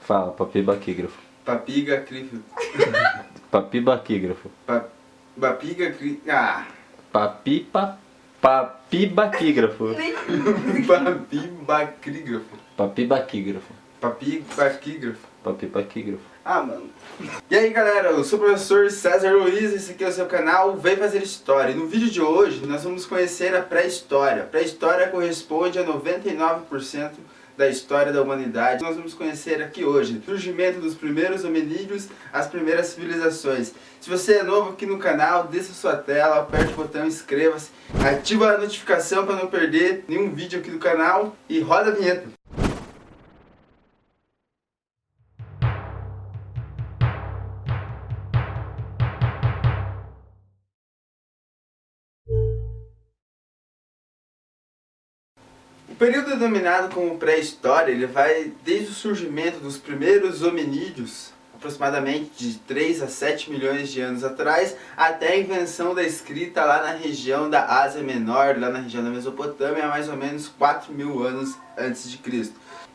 Fala, papibaquígrafo. Papiga, cri... Papibaquígrafo. Pa... Papiga, cri... Ah... Papipa... Papibaquígrafo. Papibacrígrafo. Papibaquígrafo. Papibaquígrafo. Papibaquígrafo. Ah, mano. E aí, galera, eu sou o professor César Luiz, esse aqui é o seu canal Vem Fazer História. E no vídeo de hoje, nós vamos conhecer a pré-história. A pré-história corresponde a 99% da história da humanidade. Nós vamos conhecer aqui hoje o surgimento dos primeiros hominídeos, as primeiras civilizações. Se você é novo aqui no canal, desça sua tela, aperte o botão, inscreva-se, ativa a notificação para não perder nenhum vídeo aqui do canal e roda a vinheta. Período denominado como pré-história, ele vai desde o surgimento dos primeiros hominídeos, aproximadamente de 3 a 7 milhões de anos atrás, até a invenção da escrita lá na região da Ásia Menor, lá na região da Mesopotâmia, mais ou menos 4 mil anos antes de Cristo.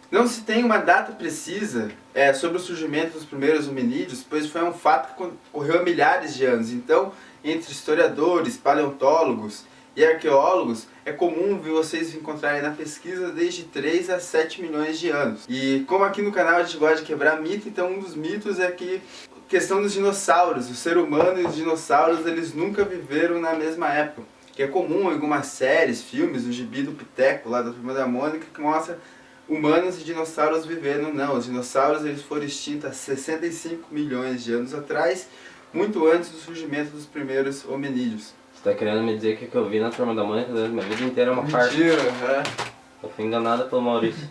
Não se tem uma data precisa é, sobre o surgimento dos primeiros hominídeos, pois foi um fato que ocorreu há milhares de anos. Então, entre historiadores, paleontólogos e arqueólogos, é comum vocês encontrarem na pesquisa desde 3 a 7 milhões de anos. E como aqui no canal a gente gosta de quebrar mito, então um dos mitos é que questão dos dinossauros, o ser humano e os dinossauros, eles nunca viveram na mesma época. Que é comum em algumas séries, filmes, o gibi do Piteco, lá da Turma da Mônica, que mostra humanos e dinossauros vivendo. Não, os dinossauros eles foram extintos há 65 milhões de anos atrás, muito antes do surgimento dos primeiros hominídeos. Tá querendo me dizer que o que eu vi na turma da Mônica durante minha vida inteira é uma parte? Mentira, é. Eu fui enganada pelo Maurício.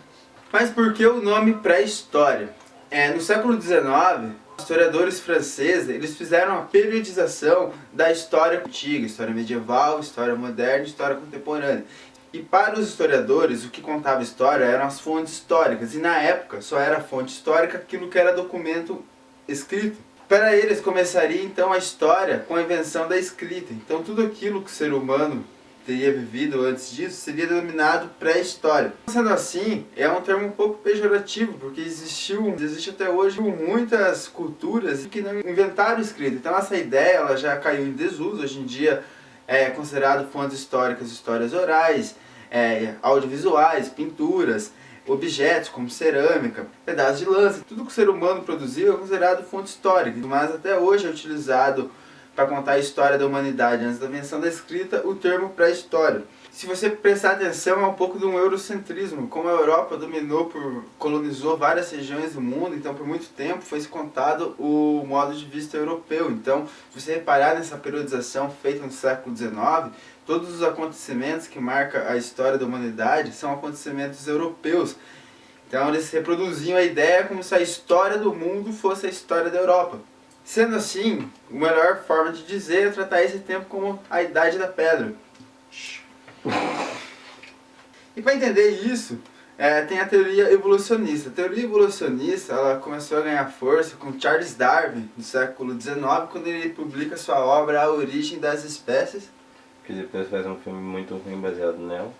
Mas por que o nome pré-história? É, no século XIX, historiadores franceses eles fizeram a periodização da história antiga, história medieval, história moderna, história contemporânea. E para os historiadores, o que contava história eram as fontes históricas, e na época só era fonte histórica aquilo que era documento escrito. Para eles começaria então a história com a invenção da escrita. Então tudo aquilo que o ser humano teria vivido antes disso seria denominado pré-história. Sendo assim, é um termo um pouco pejorativo, porque existiu, existe até hoje muitas culturas que não inventaram escrita. Então essa ideia ela já caiu em desuso. Hoje em dia é considerado fontes históricas, histórias orais, é, audiovisuais, pinturas, objetos como cerâmica, pedaços de lança, tudo que o ser humano produziu é considerado fonte histórica, mas até hoje é utilizado para contar a história da humanidade antes da invenção da escrita o termo pré-história. Se você prestar atenção, é um pouco de um eurocentrismo. Como a Europa dominou, por, colonizou várias regiões do mundo, então por muito tempo foi contado o modo de vista europeu. Então, se você reparar nessa periodização feita no século XIX, todos os acontecimentos que marcam a história da humanidade são acontecimentos europeus. Então, eles reproduziam a ideia como se a história do mundo fosse a história da Europa. Sendo assim, a melhor forma de dizer é tratar esse tempo como a Idade da Pedra. E para entender isso, é, tem a teoria evolucionista. A teoria evolucionista ela começou a ganhar força com Charles Darwin, no século XIX, quando ele publica sua obra A Origem das Espécies. Que depois faz um filme muito ruim baseado nela.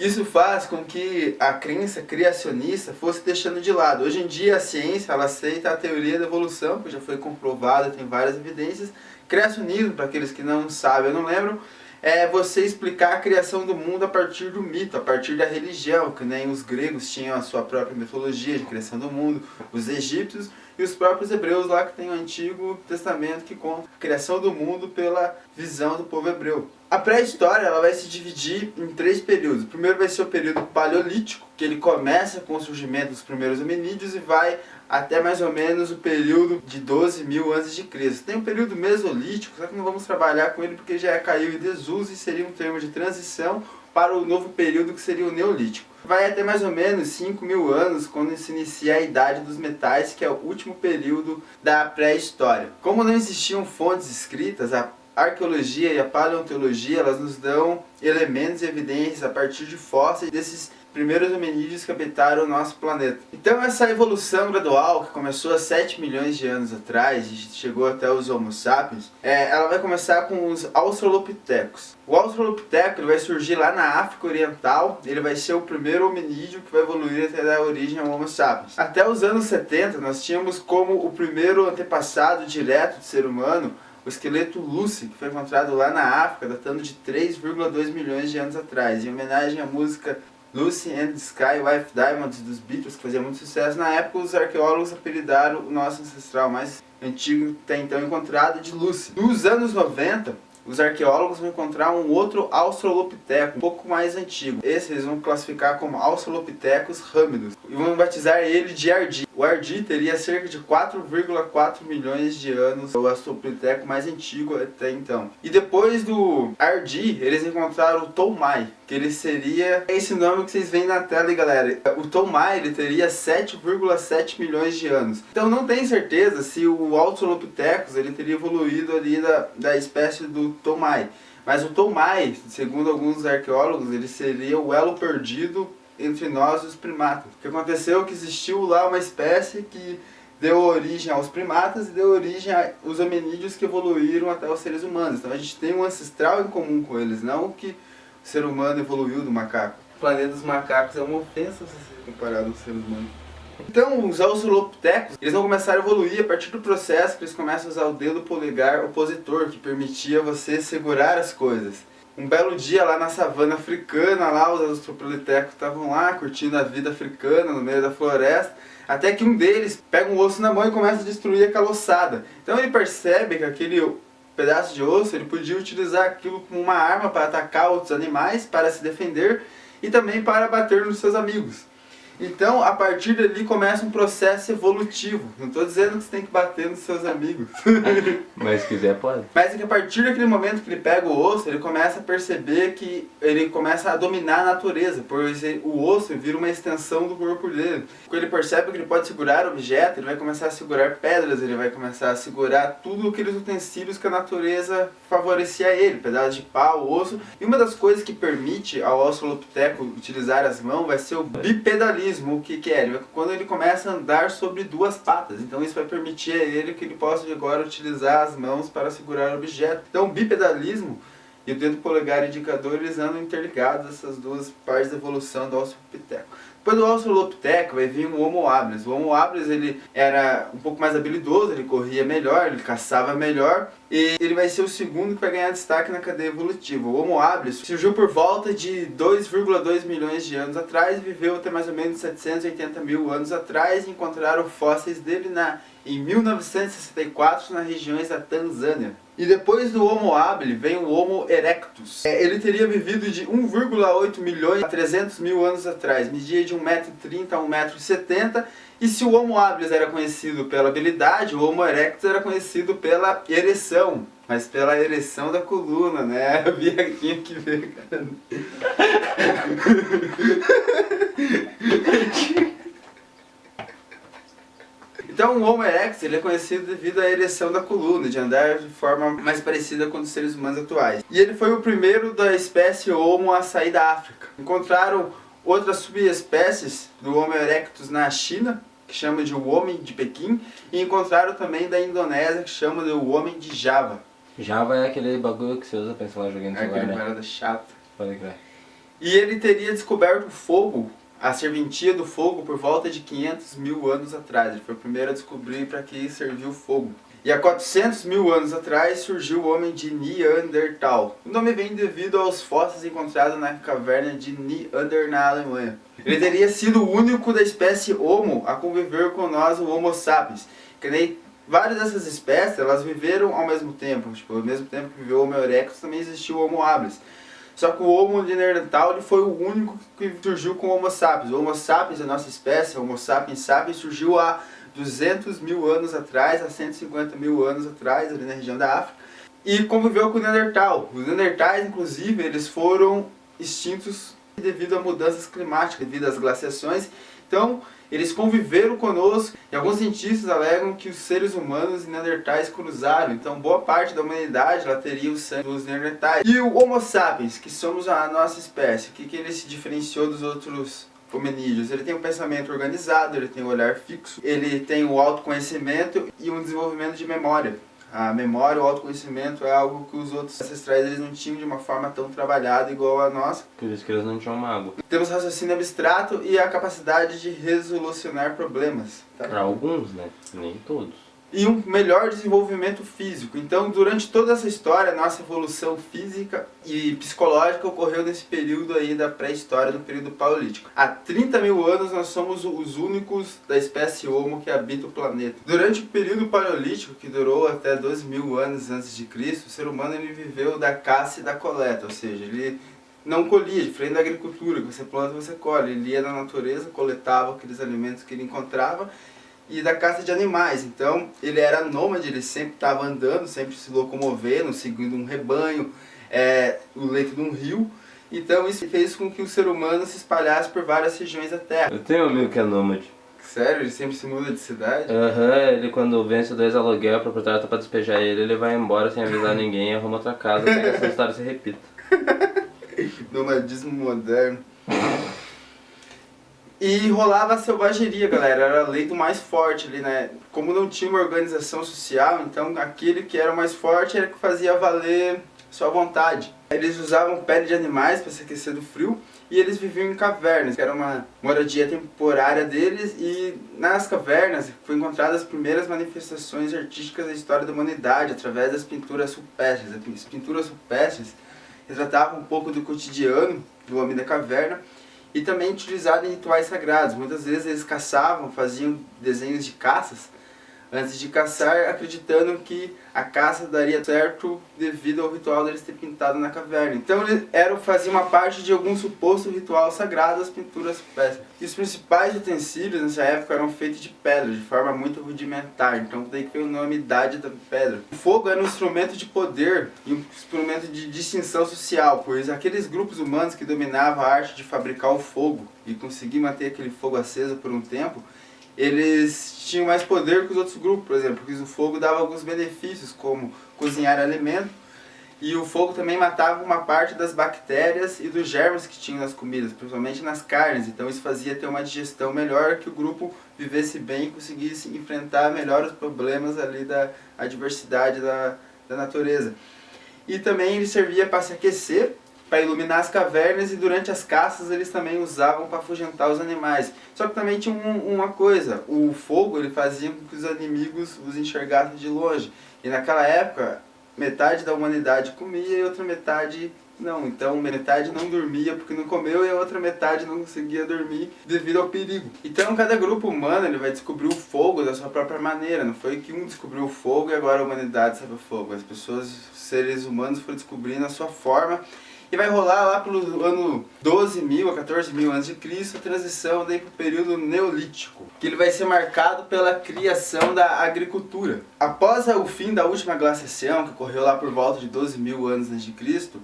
Isso faz com que a crença criacionista fosse deixando de lado. Hoje em dia a ciência ela aceita a teoria da evolução, que já foi comprovada, tem várias evidências. Criacionismo, para aqueles que não sabem, eu não lembro, é você explicar a criação do mundo a partir do mito, a partir da religião, que nem os gregos tinham a sua própria mitologia de criação do mundo, os egípcios e os próprios hebreus lá que tem o Antigo Testamento que conta a criação do mundo pela visão do povo hebreu. A pré-história ela vai se dividir em três períodos. O primeiro vai ser o período paleolítico, que ele começa com o surgimento dos primeiros hominídeos e vai até mais ou menos o período de 12 mil antes de Cristo. Tem o período mesolítico, só que não vamos trabalhar com ele porque já caiu em desuso e seria um termo de transição para o novo período que seria o Neolítico. Vai até mais ou menos 5 mil anos quando se inicia a Idade dos Metais, que é o último período da pré-história. Como não existiam fontes escritas, a arqueologia e a paleontologia elas nos dão elementos e evidências a partir de fósseis desses primeiros hominídeos que habitaram o nosso planeta. Então essa evolução gradual, que começou há 7 milhões de anos atrás e chegou até os Homo sapiens, é, ela vai começar com os Australopithecus. O Australopiteco vai surgir lá na África Oriental, ele vai ser o primeiro hominídeo que vai evoluir até dar origem ao Homo sapiens. Até os anos 70 nós tínhamos como o primeiro antepassado direto do ser humano o esqueleto Lucy, que foi encontrado lá na África, datando de 3,2 milhões de anos atrás, em homenagem à música Lucy and the Sky, Wife Diamonds dos Beatles, que fazia muito sucesso. Na época, os arqueólogos apelidaram o nosso ancestral mais antigo até então encontrado de Lucy. Nos anos 90, os arqueólogos vão encontrar um outro Australopiteco, um pouco mais antigo. Esse eles vão classificar como Australopithecus ramidos e vão batizar ele de Ardi. O Ardi teria cerca de 4,4 milhões de anos, o Australopiteco mais antigo até então. E depois do Ardi, eles encontraram o Tomai, que ele seria esse nome que vocês veem na tela aí, galera. O Tomai ele teria 7,7 milhões de anos. Então não tem certeza se o Australopithecus ele teria evoluído ali da, da espécie do Tomai. Mas o Tomai, segundo alguns arqueólogos, ele seria o elo perdido entre nós e os primatas. O que aconteceu é que existiu lá uma espécie que deu origem aos primatas e deu origem aos hominídeos que evoluíram até os seres humanos. Então a gente tem um ancestral em comum com eles, não que o ser humano evoluiu do macaco. O planeta dos macacos é uma ofensa se comparado aos seres humanos. Então, os australopithecus, eles vão começar a evoluir a partir do processo que eles começam a usar o dedo polegar opositor, que permitia você segurar as coisas. Um belo dia lá na savana africana, lá os australopithecus estavam lá curtindo a vida africana no meio da floresta, até que um deles pega um osso na mão e começa a destruir aquela ossada. Então ele percebe que aquele pedaço de osso, ele podia utilizar aquilo como uma arma para atacar outros animais, para se defender e também para bater nos seus amigos. Então, a partir dali começa um processo evolutivo. Não estou dizendo que você tem que bater nos seus amigos. Mas se quiser, pode. Mas é que a partir daquele momento que ele pega o osso, ele começa a perceber que ele começa a dominar a natureza, pois o osso vira uma extensão do corpo dele. Quando ele percebe que ele pode segurar objetos, ele vai começar a segurar pedras, ele vai começar a segurar tudo aqueles utensílios que a natureza favorecia a ele, pedaços de pau, osso. E uma das coisas que permite ao Australopiteco utilizar as mãos vai ser o bipedalismo o que, que é? Quando ele começa a andar sobre duas patas. Então isso vai permitir a ele que ele possa agora utilizar as mãos para segurar o objeto. Então o bipedalismo e o dedo polegar e indicador eles andam interligados, essas duas partes da evolução do Australopiteco. Depois do Australopiteco vai vir o Homo habilis. O Homo habilis ele era um pouco mais habilidoso, ele corria melhor, ele caçava melhor e ele vai ser o segundo que vai ganhar destaque na cadeia evolutiva. O Homo habilis surgiu por volta de 2,2 milhões de anos atrás viveu até mais ou menos 780 mil anos atrás e encontraram fósseis dele na, em 1964 nas regiões da Tanzânia. E depois do Homo habilis vem o Homo erectus. É, ele teria vivido de 1,8 milhões a 300 mil anos atrás, media de 1,30m a 1,70m. E se o Homo habilis era conhecido pela habilidade, o Homo erectus era conhecido pela ereção. Mas pela ereção da coluna, né? Vi aqui que ver, cara. Então o Homo erectus ele é conhecido devido à ereção da coluna, de andar de forma mais parecida com os seres humanos atuais. E ele foi o primeiro da espécie Homo a sair da África. Encontraram outras subespécies do Homo erectus na China, que chama de o Homem de Pequim, e encontraram também da Indonésia, que chama de o Homem de Java. Java é aquele bagulho que você usa pra instalar joguinho no É aquele né? parada chata. Pode crer. E ele teria descoberto o fogo, a serventia do fogo, por volta de 500 mil anos atrás. Ele foi o primeiro a descobrir para que serviu o fogo. E há 400 mil anos atrás surgiu o homem de Neandertal. O nome vem devido aos fósseis encontrados na caverna de Neander, na Alemanha. Ele teria sido o único da espécie Homo a conviver com nós, o Homo sapiens. Que nem várias dessas espécies, elas viveram ao mesmo tempo. Tipo, ao mesmo tempo que viveu o Homo erectus, também existiu o Homo habilis. Só que o Homo de Neandertal ele foi o único que surgiu com o Homo sapiens. O Homo sapiens, a nossa espécie, Homo sapiens sapiens, surgiu há 200 mil anos atrás, há 150 mil anos atrás, ali na região da África, e conviveu com o Neandertal. Os Neandertais, inclusive, eles foram extintos devido a mudanças climáticas, devido às glaciações. Então, eles conviveram conosco e alguns cientistas alegam que os seres humanos e neandertais cruzaram, então boa parte da humanidade ela teria o sangue dos neandertais. E o Homo sapiens, que somos a nossa espécie, o que, que ele se diferenciou dos outros hominídeos? Ele tem um pensamento organizado, ele tem um olhar fixo, ele tem o autoconhecimento e um desenvolvimento de memória. A memória, o autoconhecimento é algo que os outros ancestrais eles não tinham de uma forma tão trabalhada igual a nossa. Por isso que eles não tinham mago. Temos raciocínio abstrato e a capacidade de resolucionar problemas. Tá? Pra alguns, né? Nem todos. E um melhor desenvolvimento físico. Então, durante toda essa história, nossa evolução física e psicológica ocorreu nesse período aí da pré-história, no período paleolítico. Há 30 mil anos nós somos os únicos da espécie Homo que habita o planeta. Durante o período paleolítico, que durou até 12 mil anos antes de Cristo, o ser humano ele viveu da caça e da coleta, ou seja, ele não colhia, diferente da agricultura, que você planta você colhe. Ele ia na natureza, coletava aqueles alimentos que ele encontrava e da caça de animais. Então, ele era nômade, ele sempre estava andando, sempre se locomovendo, seguindo um rebanho, é, o leito de um rio. Então, isso fez com que o ser humano se espalhasse por várias regiões da Terra. Eu tenho um amigo que é nômade. Sério, ele sempre se muda de cidade? Aham, ele quando vence dois aluguel, o proprietário tá pra despejar ele, ele vai embora sem avisar ninguém e arruma outra casa até que essa história se repita. Nomadismo moderno. E rolava a selvageria, galera. Era a lei do mais forte ali, né? Como não tinha uma organização social, então aquele que era o mais forte era que fazia valer sua vontade. Eles usavam pele de animais para se aquecer do frio e eles viviam em cavernas, que era uma moradia temporária deles. E nas cavernas foram encontradas as primeiras manifestações artísticas da história da humanidade através das pinturas rupestres. As pinturas rupestres retratavam um pouco do cotidiano do homem da caverna e também utilizado em rituais sagrados. Muitas vezes eles caçavam, faziam desenhos de caças antes de caçar, acreditando que a caça daria certo devido ao ritual deles ter pintado na caverna. Então eles eram, faziam uma parte de algum suposto ritual sagrado as pinturas rupestres. E os principais utensílios nessa época eram feitos de pedra, de forma muito rudimentar. Então daí que veio o nome Idade da Pedra. O fogo era um instrumento de poder e um instrumento de distinção social, pois aqueles grupos humanos que dominavam a arte de fabricar o fogo e conseguir manter aquele fogo aceso por um tempo, eles tinham mais poder que os outros grupos, por exemplo, porque o fogo dava alguns benefícios, como cozinhar alimento, e o fogo também matava uma parte das bactérias e dos germes que tinham nas comidas, principalmente nas carnes. Então isso fazia ter uma digestão melhor, que o grupo vivesse bem e conseguisse enfrentar melhor os problemas ali da adversidade da, da natureza. E também ele servia para se aquecer, para iluminar as cavernas e durante as caças eles também usavam para afugentar os animais. Só que também tinha um, uma coisa, o fogo ele fazia com que os inimigos os enxergassem de longe. E naquela época, metade da humanidade comia e outra metade não. Então metade não dormia porque não comeu e a outra metade não conseguia dormir devido ao perigo. Então cada grupo humano ele vai descobrir o fogo da sua própria maneira. Não foi que um descobriu o fogo e agora a humanidade sabe o fogo. As pessoas, os seres humanos foram descobrindo a sua forma e vai rolar lá pelo ano 12 mil a 14 mil antes de Cristo a transição daí para o período neolítico, que ele vai ser marcado pela criação da agricultura. Após o fim da última glaciação, que ocorreu lá por volta de 12 mil anos antes de Cristo,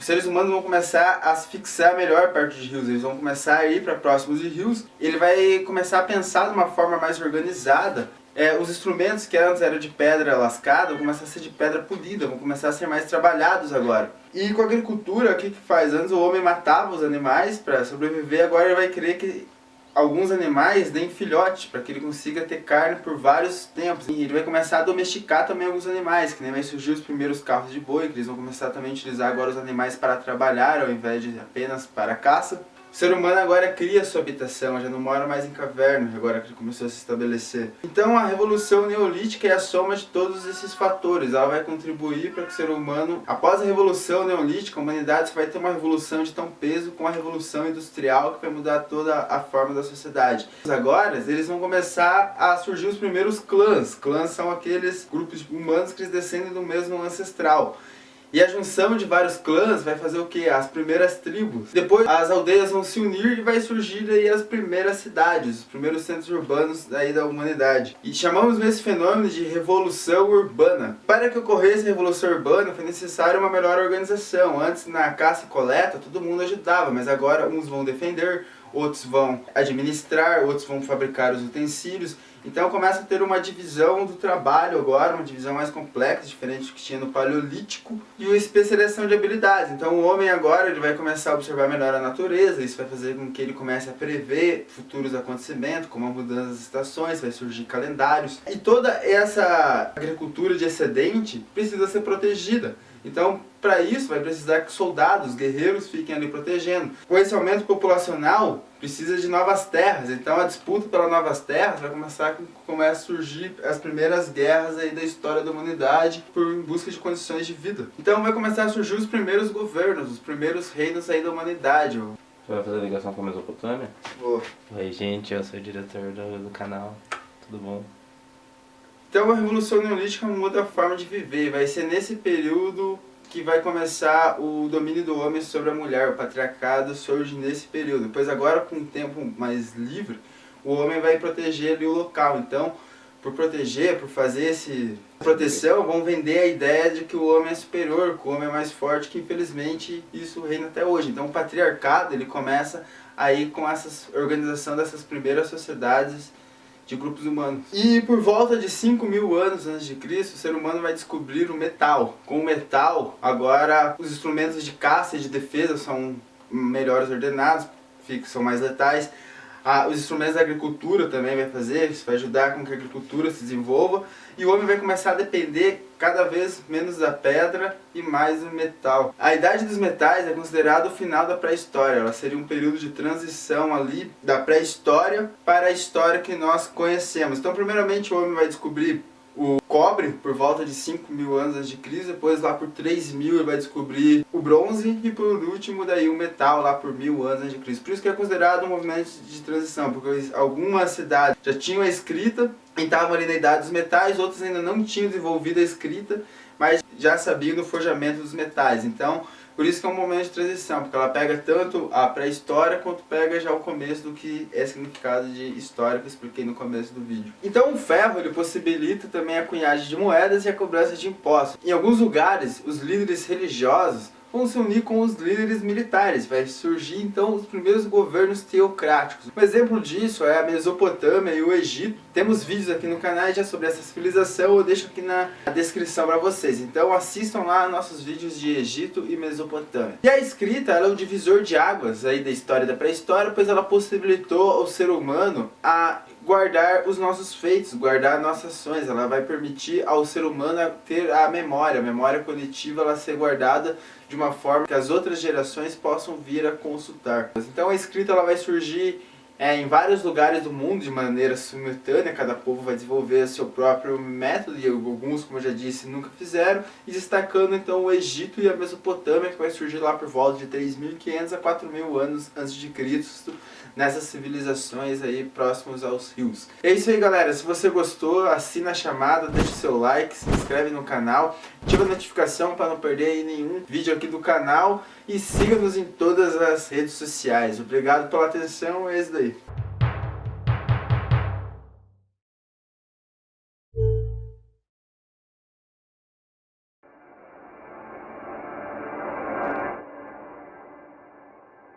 os seres humanos vão começar a se fixar melhor perto de rios, eles vão começar a ir para próximos de rios, ele vai começar a pensar de uma forma mais organizada é, os instrumentos que antes eram de pedra lascada vão começar a ser de pedra polida, vão começar a ser mais trabalhados agora. E com a agricultura, o que, que faz? Antes o homem matava os animais para sobreviver, agora ele vai querer que alguns animais deem filhote, para que ele consiga ter carne por vários tempos. E ele vai começar a domesticar também alguns animais, que nem vai surgir os primeiros carros de boi, que eles vão começar também a utilizar agora os animais para trabalhar, ao invés de apenas para caça. O ser humano agora cria sua habitação, já não mora mais em caverna, agora que começou a se estabelecer. Então a revolução neolítica é a soma de todos esses fatores. Ela vai contribuir para que o ser humano, após a revolução neolítica, a humanidade vai ter uma revolução de tão peso com a revolução industrial que vai mudar toda a forma da sociedade. Agora eles vão começar a surgir os primeiros clãs. Clãs são aqueles grupos humanos que eles descendem do mesmo ancestral. E a junção de vários clãs vai fazer o que? As primeiras tribos. Depois as aldeias vão se unir e vai surgir aí as primeiras cidades, os primeiros centros urbanos daí da humanidade. E chamamos esse fenômeno de revolução urbana. Para que ocorresse a revolução urbana foi necessária uma melhor organização. Antes na caça e coleta todo mundo ajudava, mas agora uns vão defender, outros vão administrar, outros vão fabricar os utensílios. Então começa a ter uma divisão do trabalho agora, uma divisão mais complexa, diferente do que tinha no Paleolítico, e uma especialização de habilidades. Então o homem agora ele vai começar a observar melhor a natureza, isso vai fazer com que ele comece a prever futuros acontecimentos, como a mudança das estações, vai surgir calendários. E toda essa agricultura de excedente precisa ser protegida. Então, para isso, vai precisar que soldados, guerreiros fiquem ali protegendo. Com esse aumento populacional, precisa de novas terras. Então, a disputa pelas novas terras vai começar começa a surgir as primeiras guerras aí da história da humanidade por em busca de condições de vida. Então, vai começar a surgir os primeiros governos, os primeiros reinos aí da humanidade. Você vai fazer ligação com a Mesopotâmia? Vou. Oi, gente, eu sou o diretor do, do canal. Tudo bom? Então a Revolução Neolítica muda a forma de viver. Vai ser nesse período que vai começar o domínio do homem sobre a mulher. O patriarcado surge nesse período. Depois agora, com o tempo mais livre, o homem vai proteger ali o local. Então, por proteger, por fazer esse proteção, vão vender a ideia de que o homem é superior, que o homem é mais forte, que infelizmente isso reina até hoje. Então o patriarcado ele começa aí com essa organização dessas primeiras sociedades de grupos humanos. E por volta de 5 mil anos antes de Cristo, o ser humano vai descobrir o metal. Com o metal, agora os instrumentos de caça e de defesa são melhores ordenados, são mais letais. Ah, os instrumentos da agricultura também vai fazer, vai ajudar com que a agricultura se desenvolva e o homem vai começar a depender cada vez menos da pedra e mais do metal. A idade dos metais é considerada o final da pré-história, ela seria um período de transição ali da pré-história para a história que nós conhecemos. Então, primeiramente, o homem vai descobrir o cobre por volta de 5 mil anos antes de Cristo, depois lá por 3 mil ele vai descobrir o bronze e por último daí o metal lá por mil anos antes de Cristo. Por isso que é considerado um movimento de transição, porque algumas cidades já tinham a escrita e estavam ali na idade dos metais, outras ainda não tinham desenvolvido a escrita, mas já sabiam do forjamento dos metais. Então por isso que é um momento de transição, porque ela pega tanto a pré-história quanto pega já o começo do que é significado de história que eu expliquei no começo do vídeo. Então o ferro ele possibilita também a cunhagem de moedas e a cobrança de impostos. Em alguns lugares, os líderes religiosos vão se unir com os líderes militares. Vai surgir então os primeiros governos teocráticos. Um exemplo disso é a Mesopotâmia e o Egito. Temos vídeos aqui no canal já sobre essa civilização, eu deixo aqui na descrição para vocês. Então assistam lá nossos vídeos de Egito e Mesopotâmia. E a escrita é o divisor de águas aí da história da pré-história, pois ela possibilitou ao ser humano a guardar os nossos feitos, guardar nossas ações. Ela vai permitir ao ser humano ter a memória, a memória coletiva, ela ser guardada de uma forma que as outras gerações possam vir a consultar. Então a escrita ela vai surgir é, em vários lugares do mundo de maneira simultânea, cada povo vai desenvolver seu próprio método e alguns, como eu já disse, nunca fizeram, e destacando então o Egito e a Mesopotâmia, que vai surgir lá por volta de 3.500 a 4.000 anos antes de Cristo, nessas civilizações aí próximos aos rios. É isso aí galera, se você gostou, assina a chamada, deixa o seu like, se inscreve no canal, ativa a notificação para não perder nenhum vídeo aqui do canal e siga-nos em todas as redes sociais. Obrigado pela atenção, é isso daí.